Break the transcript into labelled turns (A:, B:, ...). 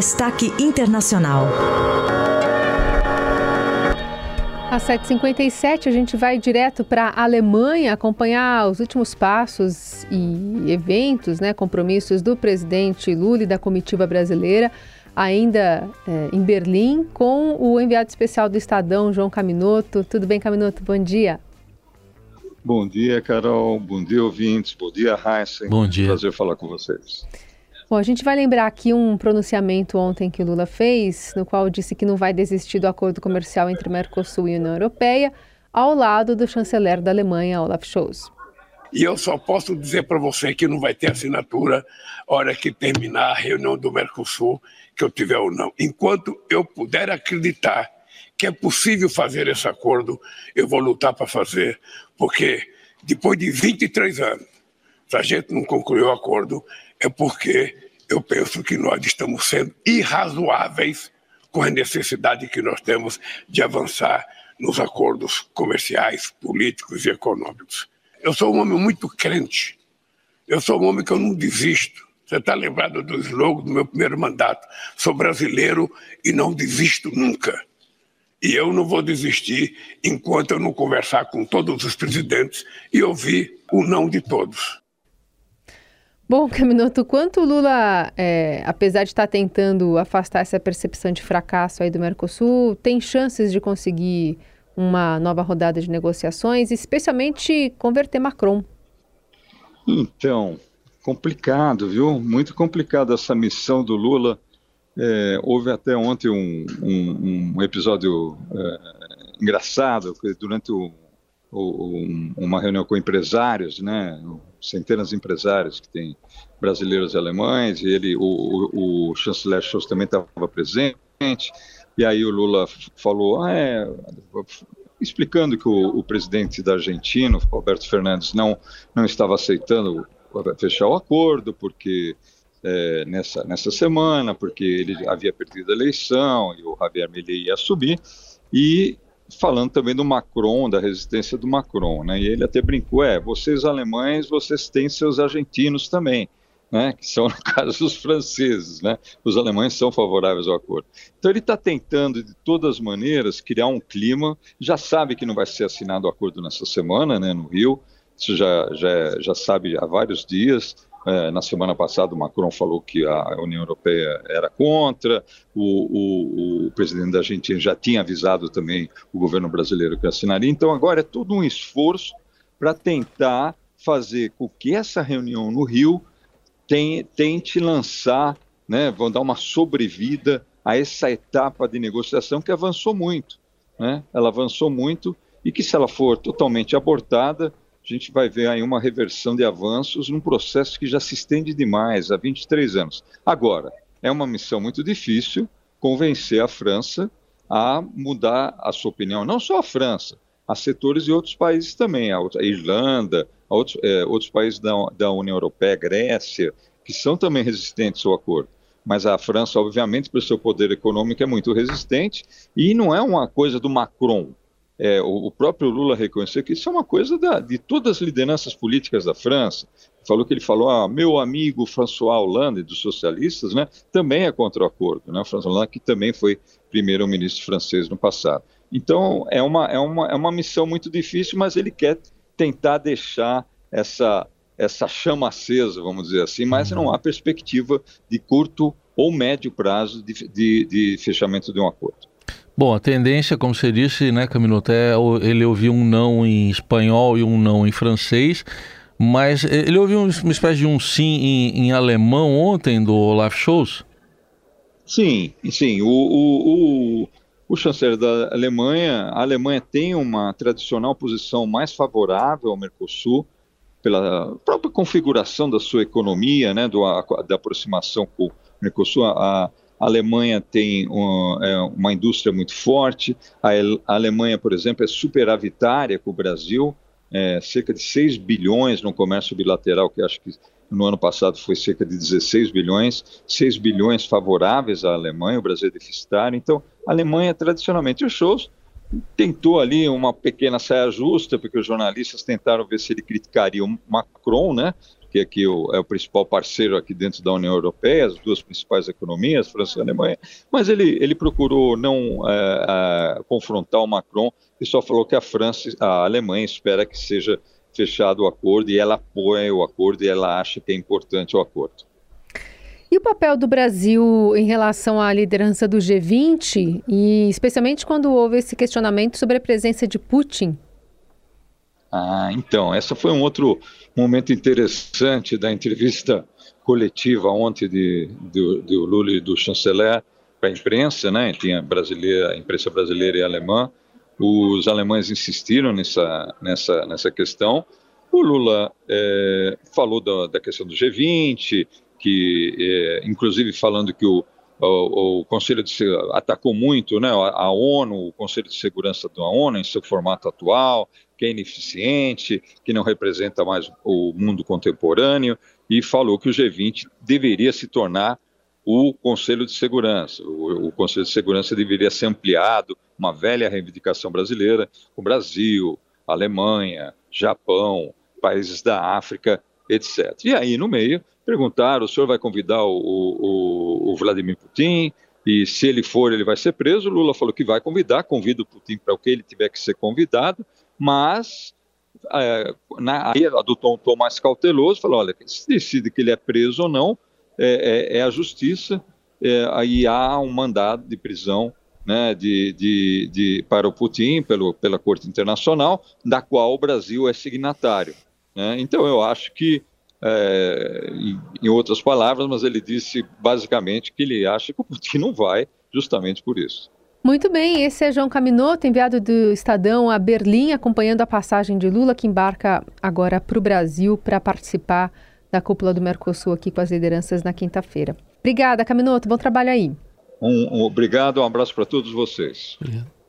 A: Destaque Internacional.
B: Às 7h57, a gente vai direto para a Alemanha acompanhar os últimos passos e eventos, né, compromissos do presidente Lula e da comitiva brasileira, ainda é, em Berlim, com o enviado especial do Estadão, João Caminoto. Tudo bem, Caminoto? Bom dia.
C: Bom dia, Carol. Bom dia, ouvintes. Bom dia, Heisen.
D: Bom dia.
C: Prazer falar com vocês.
B: Bom, a gente vai lembrar aqui um pronunciamento ontem que o Lula fez, no qual disse que não vai desistir do acordo comercial entre Mercosul e União Europeia, ao lado do chanceler da Alemanha, Olaf Scholz.
E: E eu só posso dizer para você que não vai ter assinatura hora que terminar a reunião do Mercosul, que eu tiver ou não. Enquanto eu puder acreditar que é possível fazer esse acordo, eu vou lutar para fazer, porque depois de 23 anos, se a gente não concluiu o acordo, é porque eu penso que nós estamos sendo irrazoáveis com a necessidade que nós temos de avançar nos acordos comerciais, políticos e econômicos. Eu sou um homem muito crente. Eu sou um homem que eu não desisto. Você está lembrado do slogan do meu primeiro mandato? Sou brasileiro e não desisto nunca. E eu não vou desistir enquanto eu não conversar com todos os presidentes e ouvir o não de todos.
B: Bom, Caminoto, quanto o Lula, é, apesar de estar tentando afastar essa percepção de fracasso aí do Mercosul, tem chances de conseguir uma nova rodada de negociações, especialmente converter Macron?
C: Então, complicado, viu? Muito complicado essa missão do Lula. É, houve até ontem um, um, um episódio é, engraçado, durante o, o, uma reunião com empresários, né? centenas de empresários que tem brasileiros e alemães, e ele, o, o, o chanceler Scholz também estava presente, e aí o Lula falou, ah, é, explicando que o, o, presidente da Argentina, Roberto Fernandes, não, não estava aceitando fechar o acordo, porque é, nessa, nessa semana, porque ele havia perdido a eleição e o Javier Milei ia subir, e falando também do Macron, da resistência do Macron, né? E ele até brincou, é, vocês alemães, vocês têm seus argentinos também, né? Que são, no caso, os franceses, né? Os alemães são favoráveis ao acordo. Então ele está tentando, de todas as maneiras, criar um clima, já sabe que não vai ser assinado o acordo nessa semana, né, no Rio, isso já, já, já sabe há vários dias, é, na semana passada, o Macron falou que a União Europeia era contra, o, o, o, presidente da Argentina já tinha avisado também o governo brasileiro que assinaria. Então, agora é todo um esforço para tentar fazer com que essa reunião no Rio tem, tente lançar, né, vão dar uma sobrevida a essa etapa de negociação que avançou muito. Né? Ela avançou muito e que, se ela for totalmente abortada, a gente vai ver aí uma reversão de avanços num processo que já se estende demais, há 23 anos. Agora, é uma missão muito difícil convencer a França a mudar a sua opinião, não só a França, há setores de outros países também, a, Irlanda, a outros, é, outros países da, da União Europeia, Grécia, que são também resistentes ao acordo mas a França, obviamente, pelo seu poder econômico, é muito resistente, e não é uma coisa do Macron, é, o, o, próprio Lula reconheceu que isso é uma coisa da, de todas as lideranças políticas da França. Falou que ele falou, ah, meu amigo François Hollande, dos socialistas, né, também é contra o acordo. Né, o François Hollande, que também foi primeiro-ministro francês no passado. Então, é uma, é, uma, é uma missão muito difícil, mas ele quer tentar deixar essa, essa chama acesa, vamos dizer assim, mas não há perspectiva de curto ou médio prazo de, de, de fechamento de um acordo.
D: Bom, a tendência, como você disse, né, Camiloto, é ele ouvir um não em espanhol e um não em francês, mas ele ouviu uma espécie de um sim em, em alemão ontem do Olaf Scholz?
C: Sim, sim. O, o, o, o chanceler da Alemanha, a Alemanha tem uma tradicional posição mais favorável ao Mercosul, pela própria configuração da sua economia, né, do, da aproximação com o Mercosul. A, a Alemanha tem é, uma indústria muito forte. A, a, Alemanha, por exemplo, é superavitária com o Brasil, é, cerca de 6 bilhões no comércio bilateral, que acho que no ano passado foi cerca de 16 bilhões, 6 bilhões favoráveis à Alemanha, o Brasil é deficitário. Então, a Alemanha, tradicionalmente, os shows tentou ali uma pequena saia justa, porque os jornalistas tentaram ver se ele criticaria o Macron, né? Que aqui é o principal parceiro aqui dentro da União Europeia, as duas principais economias, França e Alemanha, mas ele, ele procurou não é, é, confrontar o Macron e só falou que a França, a Alemanha espera que seja fechado o acordo e ela apoia o acordo e ela acha que é importante o acordo.
B: E o papel do Brasil em relação à liderança do G20, e especialmente quando houve esse questionamento sobre a presença de Putin?
C: Ah, então, essa foi um outro momento interessante da entrevista coletiva ontem de, de, de Lula e do chanceler para a imprensa, né? Tinha brasileira, a imprensa brasileira e alemã. Os alemães insistiram nessa, nessa, nessa questão. O Lula é, falou da, da, questão do G20, que é, inclusive falando que o, o, o, Conselho de atacou muito, né, a, ONU, o Conselho de Segurança da ONU em seu formato atual, que é ineficiente, que não representa mais o mundo contemporâneo, e falou que o G20 deveria se tornar o Conselho de Segurança. O, o Conselho de Segurança deveria ser ampliado, uma velha reivindicação brasileira, o Brasil, Alemanha, Japão, países da África, etc. E aí, no meio, perguntaram: o senhor vai convidar o, o, o Vladimir Putin? E se ele for, ele vai ser preso. Lula falou que vai convidar, convida o Putin para o que ele tiver que ser convidado, mas é, na, aí adotou um tom mais cauteloso, falou: olha, se decide que ele é preso ou não, é, é, é a justiça, é, aí há um mandado de prisão né, de, de, de, para o Putin pelo, pela Corte Internacional, da qual o Brasil é signatário. Né? Então, eu acho que, é, em, em, outras palavras, mas ele disse basicamente que ele acha que o Putin não vai, justamente por isso.
B: Muito bem, esse é João Caminoto, enviado do Estadão a Berlim, acompanhando a passagem de Lula, que embarca agora para o Brasil para participar da cúpula do Mercosul aqui com as lideranças na quinta-feira. Obrigada, Caminoto, bom trabalho aí.
C: Um, um, obrigado, um abraço para todos vocês. Obrigado.